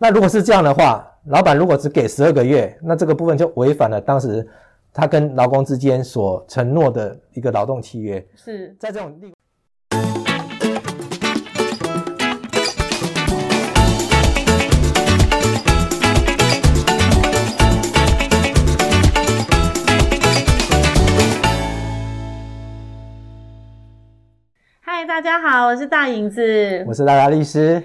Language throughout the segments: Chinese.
那如果是这样的话，老板如果只给十二个月，那这个部分就违反了当时他跟劳工之间所承诺的一个劳动契约。是在这种例。嗨，大家好，我是大影子，我是拉拉律师。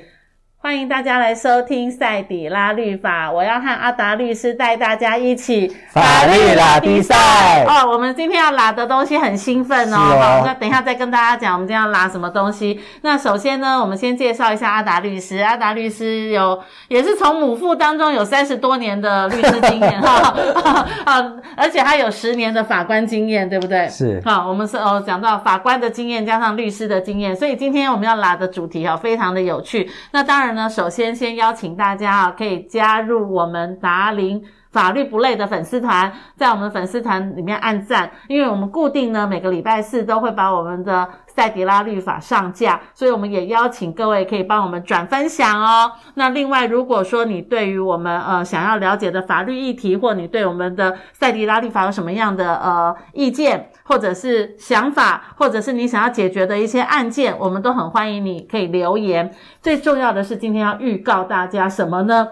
欢迎大家来收听赛底拉律法，我要和阿达律师带大家一起法律拉比赛哦。我们今天要拉的东西很兴奋哦，哦好，那等一下再跟大家讲我们今天要拉什么东西。那首先呢，我们先介绍一下阿达律师。阿达律师有也是从母父当中有三十多年的律师经验哈，啊，而且他有十年的法官经验，对不对？是。好，我们是哦讲到法官的经验加上律师的经验，所以今天我们要拉的主题哈非常的有趣。那当然。那首先先邀请大家啊，可以加入我们达林法律不累的粉丝团，在我们粉丝团里面按赞，因为我们固定呢每个礼拜四都会把我们的赛迪拉律法上架，所以我们也邀请各位可以帮我们转分享哦。那另外，如果说你对于我们呃想要了解的法律议题，或你对我们的赛迪拉律法有什么样的呃意见，或者是想法，或者是你想要解决的一些案件，我们都很欢迎你可以留言。最重要的是，今天要预告大家什么呢？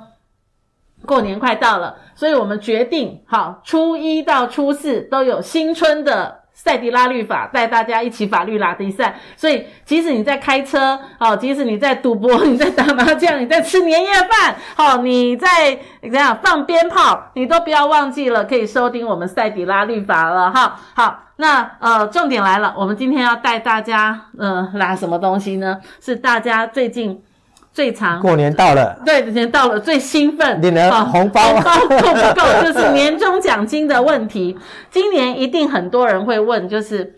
过年快到了，所以我们决定，好，初一到初四都有新春的赛迪拉律法，带大家一起法律拉迪赛。所以，即使你在开车，哦，即使你在赌博，你在打麻将，你在吃年夜饭，哦，你在怎样放鞭炮，你都不要忘记了，可以收听我们赛迪拉律法了，哈。好，那呃，重点来了，我们今天要带大家，呃，拉什么东西呢？是大家最近。最长过年到了，对，年到了最兴奋，领了红包，红包够不够？就是年终奖金的问题。今年一定很多人会问，就是，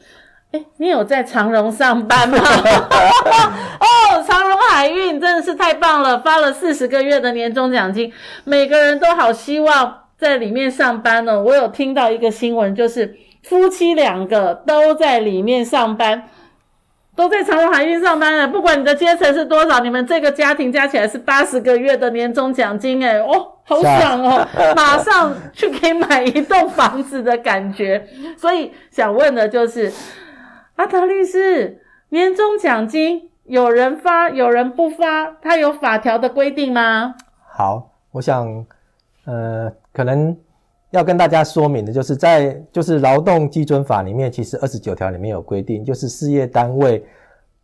诶，你有在长荣上班吗？哦，长荣海运真的是太棒了，发了四十个月的年终奖金，每个人都好希望在里面上班哦。我有听到一个新闻，就是夫妻两个都在里面上班。都在长荣海运上班了，不管你的阶层是多少，你们这个家庭加起来是八十个月的年终奖金，诶哦，好爽哦，马上去可以买一栋房子的感觉。所以想问的就是，阿德律师，年终奖金有人发，有人不发，它有法条的规定吗？好，我想，呃，可能。要跟大家说明的就是在，在就是劳动基准法里面，其实二十九条里面有规定，就是事业单位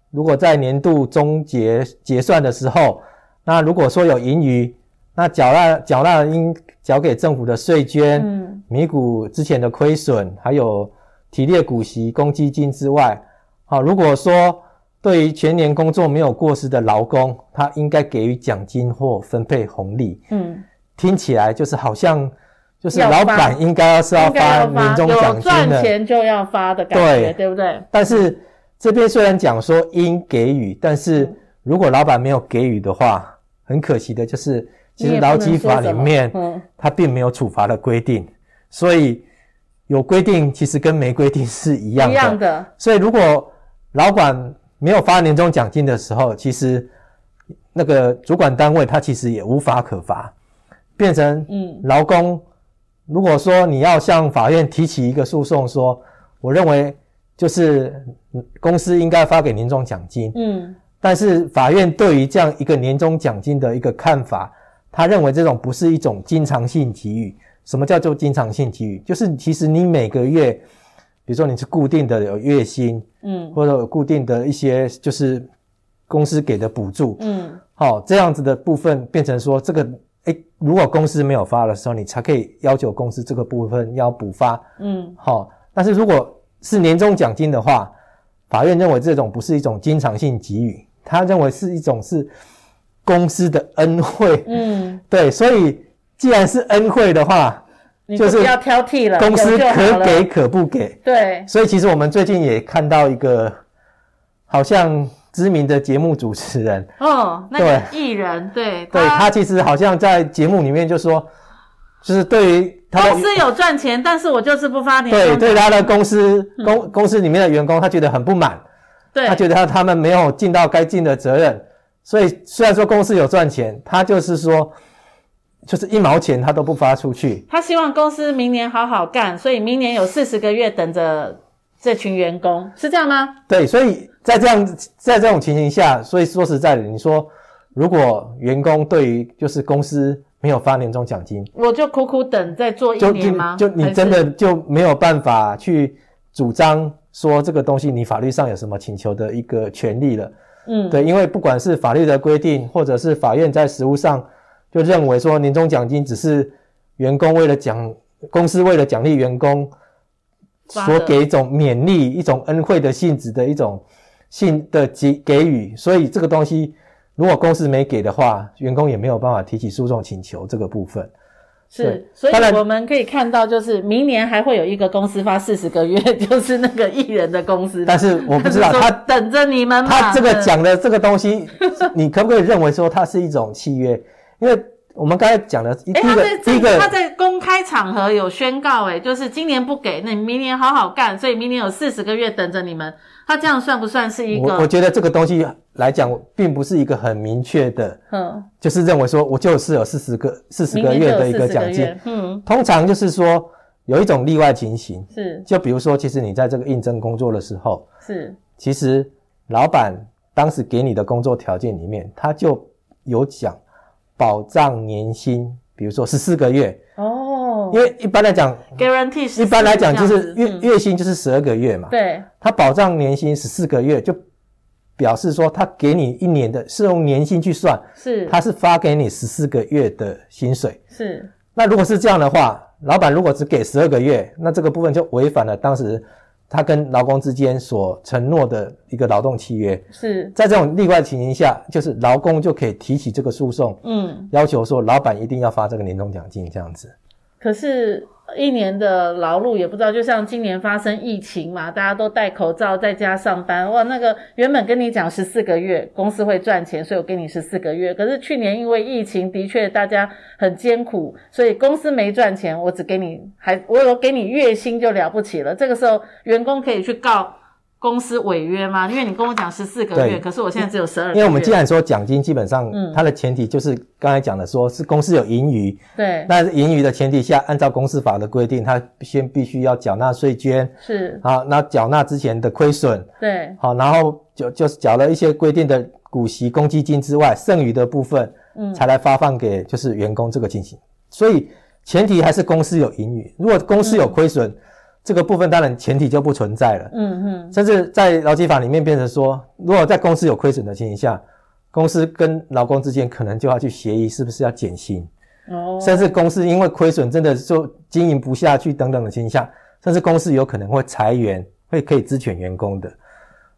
如果在年度终结结算的时候，那如果说有盈余，那缴纳缴纳应缴给政府的税捐、嗯、弥补之前的亏损，还有提列股息、公积金之外，好，如果说对于全年工作没有过失的劳工，他应该给予奖金或分配红利。嗯，听起来就是好像。就是老板应该是要发年终奖金的，有赚钱就要发的感觉，对，对不对？但是这边虽然讲说应给予，但是如果老板没有给予的话，很可惜的就是，其实劳基法里面它并没有处罚的规定，所以有规定其实跟没规定是一样的。一样的。所以如果老板没有发年终奖金的时候，其实那个主管单位他其实也无法可罚，变成嗯劳工。如果说你要向法院提起一个诉讼，说我认为就是公司应该发给年终奖金，嗯，但是法院对于这样一个年终奖金的一个看法，他认为这种不是一种经常性给予。什么叫做经常性给予？就是其实你每个月，比如说你是固定的有月薪，嗯，或者有固定的一些就是公司给的补助，嗯，好，这样子的部分变成说这个。诶，如果公司没有发的时候，你才可以要求公司这个部分要补发。嗯，好。但是如果是年终奖金的话，法院认为这种不是一种经常性给予，他认为是一种是公司的恩惠。嗯，对。所以既然是恩惠的话，就是不要挑剔了，公司可给可不给。对。所以其实我们最近也看到一个，好像。知名的节目主持人。哦，那个艺人对，对他其实好像在节目里面就说，就是对于他公司有赚钱，但是我就是不发年。对，对他的公司公、嗯、公司里面的员工，他觉得很不满，对，他觉得他他们没有尽到该尽的责任，所以虽然说公司有赚钱，他就是说就是一毛钱他都不发出去。他希望公司明年好好干，所以明年有四十个月等着这群员工，是这样吗？对，所以在这样在这种情形下，所以说实在的，你说如果员工对于就是公司没有发年终奖金，我就苦苦等再做一年吗？就，你真的就没有办法去主张说这个东西你法律上有什么请求的一个权利了。嗯，对，因为不管是法律的规定，或者是法院在实务上就认为说年终奖金只是员工为了奖公司为了奖励员工所给一种勉励、一种恩惠的性质的一种性的给给予，所以这个东西如果公司没给的话，员工也没有办法提起诉讼请求这个部分。是，所以我们可以看到，就是明年还会有一个公司发四十个月，就是那个艺人的公司。但是我不知道 他等着你们。他这个讲的这个东西，你可不可以认为说它是一种契约？因为我们刚才讲的第一个，第一个他在公开场合有宣告，诶就是今年不给，那你明年好好干，所以明年有四十个月等着你们。他这样算不算是一个？我我觉得这个东西来讲，并不是一个很明确的，嗯，就是认为说我就是有四十个四十个月的一个奖金，嗯，通常就是说有一种例外情形，是，就比如说，其实你在这个应征工作的时候，是，其实老板当时给你的工作条件里面，他就有讲保障年薪，比如说十四个月，哦。因为一般来讲，guarantee 一般来讲就是月月薪就是十二个月嘛。对，他保障年薪十四个月，就表示说他给你一年的是用年薪去算，是，他是发给你十四个月的薪水。是，那如果是这样的话，老板如果只给十二个月，那这个部分就违反了当时他跟劳工之间所承诺的一个劳动契约。是，在这种例外情形下，就是劳工就可以提起这个诉讼，嗯，要求说老板一定要发这个年终奖金这样子。可是，一年的劳碌也不知道，就像今年发生疫情嘛，大家都戴口罩在家上班，哇，那个原本跟你讲十四个月公司会赚钱，所以我给你十四个月。可是去年因为疫情，的确大家很艰苦，所以公司没赚钱，我只给你还我有给你月薪就了不起了。这个时候员工可以去告。公司违约吗？因为你跟我讲十四个月，可是我现在只有十二个月。因为我们既然说奖金基本上，它的前提就是刚才讲的，说是公司有盈余。对。那盈余的前提下，按照公司法的规定，它先必须要缴纳税捐。是。好，那缴纳之前的亏损。对。好，然后就就是缴了一些规定的股息、公积金之外，剩余的部分，嗯，才来发放给就是员工这个情形。所以前提还是公司有盈余。如果公司有亏损，嗯这个部分当然前提就不存在了，嗯嗯，甚至在劳基法里面变成说，如果在公司有亏损的情形下，公司跟劳工之间可能就要去协议是不是要减薪，哦，甚至公司因为亏损真的就经营不下去等等的情形下，甚至公司有可能会裁员，会可以支遣员工的，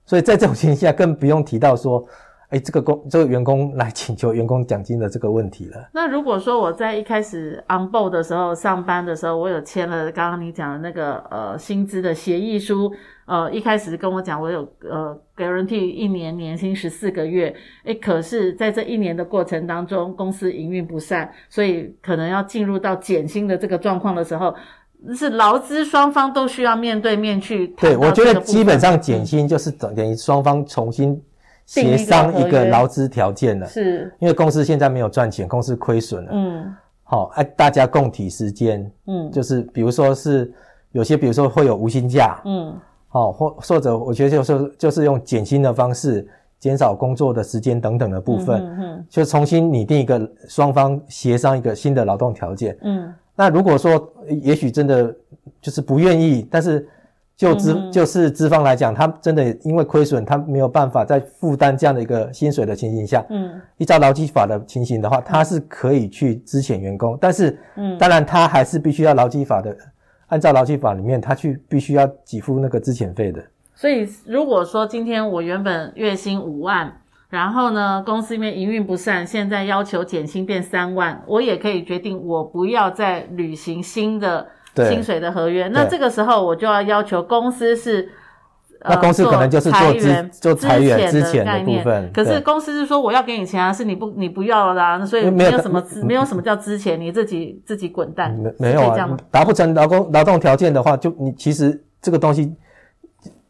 所以在这种情形下更不用提到说。哎，这个工这个员工 来请求员工奖金的这个问题了。那如果说我在一开始 on board 的时候上班的时候，我有签了刚刚你讲的那个呃薪资的协议书，呃一开始跟我讲我有呃 guarantee 一年年薪十四个月，哎，可是在这一年的过程当中，公司营运不善，所以可能要进入到减薪的这个状况的时候，是劳资双方都需要面对面去谈。对，我觉得基本上减薪就是等等于双方重新。协商一个劳资条件了，是，因为公司现在没有赚钱，公司亏损了，嗯，好，哎，大家共体时间，嗯，就是比如说是有些，比如说会有无薪假，嗯，好，或或者我觉得就是就是用减薪的方式，减少工作的时间等等的部分，嗯嗯，就重新拟定一个双方协商一个新的劳动条件，嗯，那如果说也许真的就是不愿意，但是。就资、嗯、就是资方来讲，他真的因为亏损，他没有办法再负担这样的一个薪水的情形下，嗯，依照劳基法的情形的话，他是可以去支遣员工，但是，嗯，当然他还是必须要劳基法的，按照劳基法里面，他去必须要给付那个支遣费的。所以，如果说今天我原本月薪五万，然后呢，公司因为营运不善，现在要求减薪变三万，我也可以决定我不要再履行新的。薪水的合约，那这个时候我就要要求公司是，那公司可能就是做资做裁员之前的部分。可是公司是说我要给你钱啊，是你不你不要了啦，所以没有什么没有什么叫之前，你自己自己滚蛋。没没有啊，达不成劳工劳动条件的话，就你其实这个东西，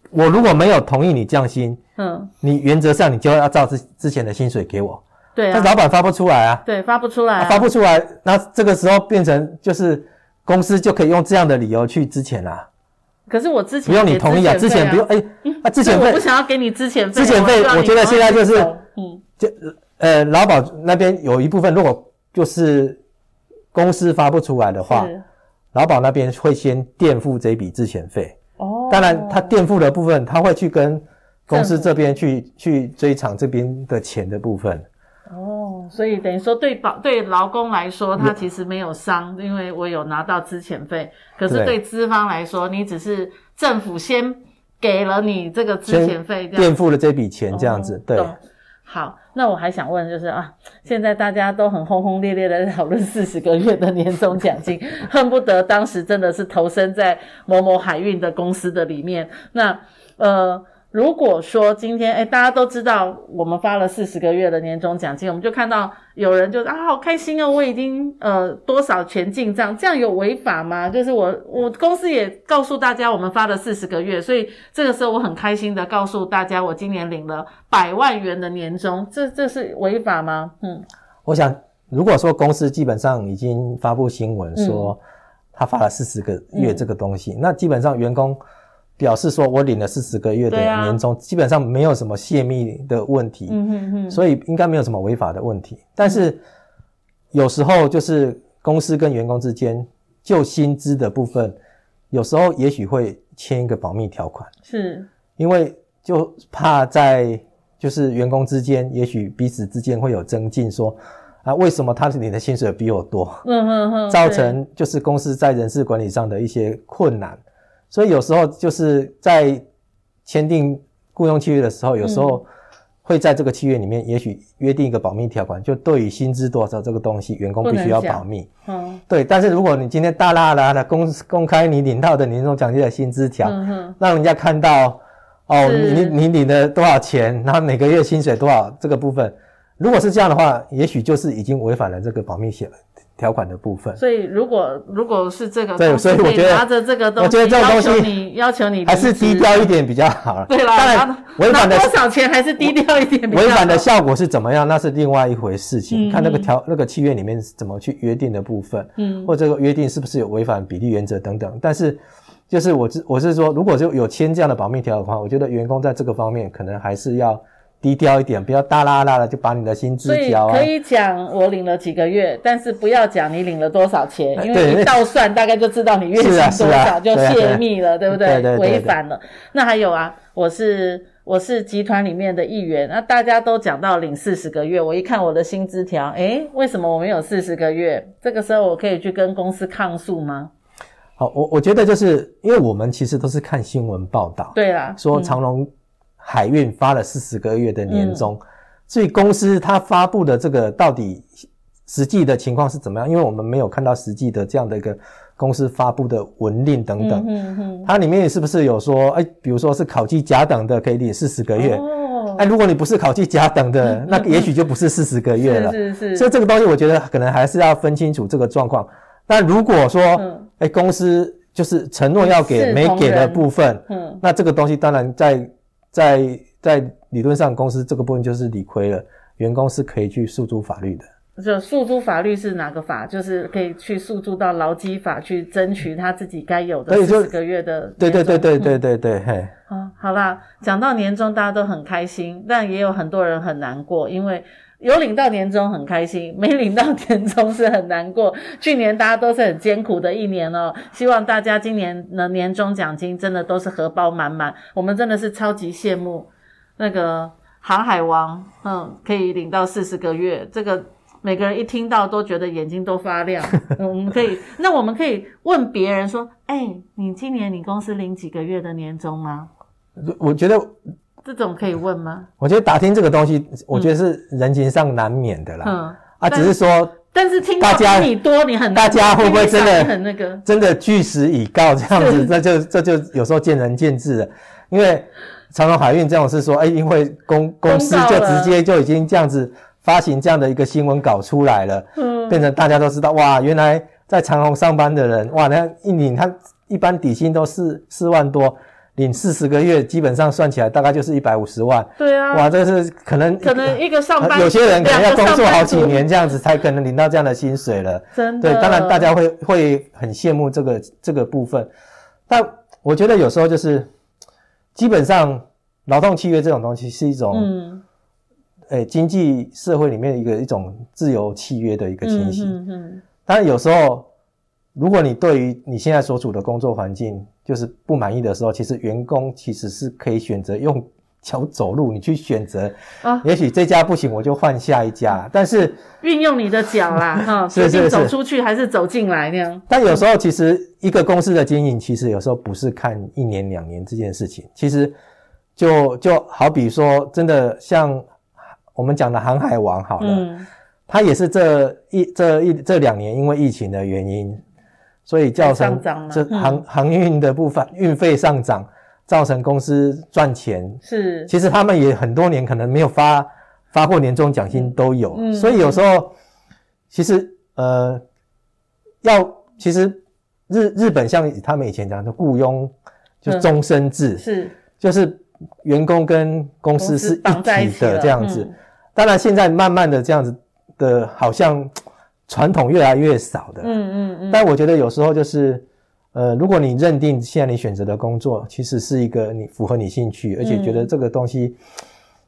我如果没有同意你降薪，嗯，你原则上你就要照之之前的薪水给我。对啊，但老板发不出来啊，对，发不出来、啊。啊，发不出来，那这个时候变成就是公司就可以用这样的理由去资遣啦。可是我之前不用你同意啊，之前不用，哎，啊，资遣费我不想要给你资遣费，资遣费，我，我觉得现在就是，嗯，就呃，劳保那边有一部分，如果就是公司发不出来的话，劳保那边会先垫付这笔资遣费。哦，当然，他垫付的部分，他会去跟公司这边去去追偿这边的钱的部分。哦，所以等于说对保对劳工来说，他其实没有伤，因为我有拿到资遣费。可是对资方来说，你只是政府先给了你这个资遣费，垫付了这笔钱这样子。哦、对，好，那我还想问就是啊，现在大家都很轰轰烈烈的讨论四十个月的年终奖金，恨不得当时真的是投身在某某海运的公司的里面。那呃。如果说今天，诶大家都知道我们发了四十个月的年终奖金，我们就看到有人就啊，好开心哦，我已经呃多少钱进账，这样有违法吗？就是我我公司也告诉大家我们发了四十个月，所以这个时候我很开心的告诉大家，我今年领了百万元的年终，这这是违法吗？嗯，我想如果说公司基本上已经发布新闻说他发了四十个月这个东西，嗯、那基本上员工。表示说，我领了四十个月的年终，基本上没有什么泄密的问题，嗯哼哼，所以应该没有什么违法的问题。但是有时候就是公司跟员工之间就薪资的部分，有时候也许会签一个保密条款，是因为就怕在就是员工之间，也许彼此之间会有增进，说啊，为什么他领的薪水比我多？嗯哼哼，造成就是公司在人事管理上的一些困难。所以有时候就是在签订雇佣契约的时候，有时候会在这个契约里面，也许约定一个保密条款，就对于薪资多少这个东西，员工必须要保密。嗯，对。但是如果你今天大剌剌的公公开你领到的年终奖金的薪资条，嗯，让人家看到哦，你你领了多少钱，然后每个月薪水多少这个部分，如果是这样的话，也许就是已经违反了这个保密协议。条款的部分，所以如果如果是这个，对，所以我觉得拿着这个东西，我觉得这个东西你要求你还是低调一点比较好了。对啦，当然违反的多少钱还是低调一点比较好。违反的效果是怎么样？那是另外一回事情，嗯、看那个条那个契约里面怎么去约定的部分，嗯，或这个约定是不是有违反比例原则等等。但是就是我是我是说，如果就有签这样的保密条的话，我觉得员工在这个方面可能还是要。低调一点，不要大啦啦的就把你的薪资交啊。所以可以讲我领了几个月，但是不要讲你领了多少钱，因为一倒算大概就知道你月薪多少，就泄密了，对不对？违反了。那还有啊，我是我是集团里面的一员，那大家都讲到领四十个月，我一看我的薪资条，诶，为什么我没有四十个月？这个时候我可以去跟公司抗诉吗？好，我我觉得就是因为我们其实都是看新闻报道，对啦，说长荣。海运发了四十个月的年终，所以公司它发布的这个到底实际的情况是怎么样？因为我们没有看到实际的这样的一个公司发布的文令等等，嗯嗯，它里面是不是有说，哎，比如说是考绩甲等的可以领四十个月，哦，哎，如果你不是考绩甲等的，那也许就不是四十个月了，是是是。所以这个东西我觉得可能还是要分清楚这个状况。但如果说，哎，公司就是承诺要给没给的部分，嗯，那这个东西当然在。在在理论上，公司这个部分就是理亏了，员工是可以去诉诸法律的。就诉诸法律是哪个法？就是可以去诉诸到劳基法去争取他自己该有的四十个月的。对对对对对对对，嘿。啊，好啦，讲到年终，大家都很开心，但也有很多人很难过，因为。有领到年终很开心，没领到年终是很难过。去年大家都是很艰苦的一年哦，希望大家今年的年终奖金真的都是荷包满满。我们真的是超级羡慕那个航海王，嗯，可以领到四十个月，这个每个人一听到都觉得眼睛都发亮。嗯，我们可以，那我们可以问别人说，哎，你今年你公司领几个月的年终吗？我觉得。这种可以问吗？我觉得打听这个东西，我觉得是人情上难免的啦。嗯，啊，只是说，但是听到比你多，你很大家会不会真的很那个，真的据实以告这样子？那就这就有时候见仁见智了。因为长荣海运这种是说，哎，因为公公司就直接就已经这样子发行这样的一个新闻稿出来了，嗯，变成大家都知道，哇，原来在长荣上班的人，哇，那一领他一般底薪都四四万多。领四十个月，基本上算起来大概就是一百五十万。对啊，哇，这是可能可能一个上班，有些人可能要工作好几年这样子才可能领到这样的薪水了。真的，对，当然大家会会很羡慕这个这个部分，但我觉得有时候就是基本上劳动契约这种东西是一种，嗯，诶，经济社会里面一个一种自由契约的一个情形。嗯嗯。当然有时候。如果你对于你现在所处的工作环境就是不满意的时候，其实员工其实是可以选择用脚走路，你去选择啊，也许这家不行，我就换下一家。但是运用你的脚啦，哈，是是是走出去还是走进来那样。但有时候其实一个公司的经营，其实有时候不是看一年两年这件事情，其实就就好比说，真的像我们讲的航海王好了，嗯，他也是这一这一这两年因为疫情的原因。所以造成这航航运的部分运费上涨，造成公司赚钱。是。其实他们也很多年可能没有发发过年终奖金都有，所以有时候其实呃要其实日日本像他们以前讲的雇佣就终身制是，就是员工跟公司是一体的这样子。当然现在慢慢的这样子的好像。传统越来越少的，嗯嗯嗯，但我觉得有时候就是，呃，如果你认定现在你选择的工作其实是一个你符合你兴趣，而且觉得这个东西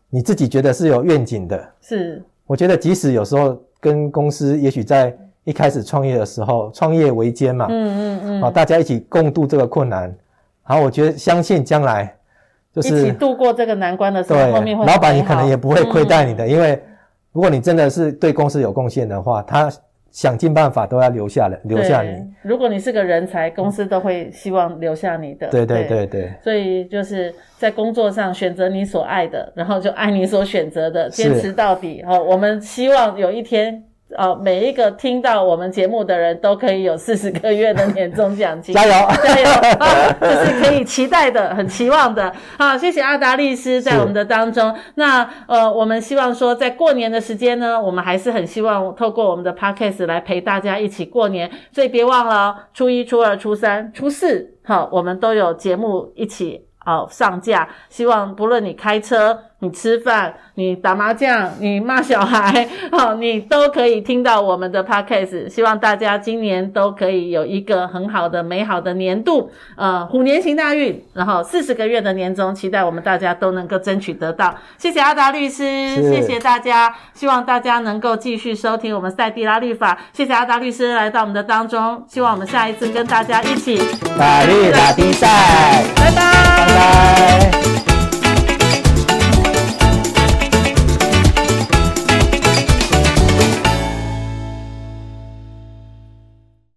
你自己觉得是有愿景的，是，我觉得即使有时候跟公司也许在一开始创业的时候，创业维艰嘛，嗯嗯嗯，啊，大家一起共度这个困难，然后我觉得相信将来就是一起度过这个难关的时候，对，后面会老板你可能也不会亏待你的，因为如果你真的是对公司有贡献的话，他。想尽办法都要留下来，留下你。如果你是个人才，公司都会希望留下你的。对对对对。所以就是在工作上选择你所爱的，然后就爱你所选择的，坚持到底。好，我们希望有一天。哦，每一个听到我们节目的人都可以有四十个月的年终奖金，加油加油！啊，这是可以期待的，很期望的。好，谢谢阿达律师在我们的当中。那呃，我们希望说，在过年的时间呢，我们还是很希望透过我们的 Podcast 来陪大家一起过年。所以别忘了哦，初一、初二、初三、初四，好，我们都有节目一起哦上架。希望不论你开车。你吃饭，你打麻将，你骂小孩，好，你都可以听到我们的 podcast。希望大家今年都可以有一个很好的、美好的年度，呃，虎年行大运，然后四十个月的年终，期待我们大家都能够争取得到。谢谢阿达律师，谢谢大家，希望大家能够继续收听我们赛地拉律法。谢谢阿达律师来到我们的当中，希望我们下一次跟大家一起法律打比赛，拜拜，拜拜。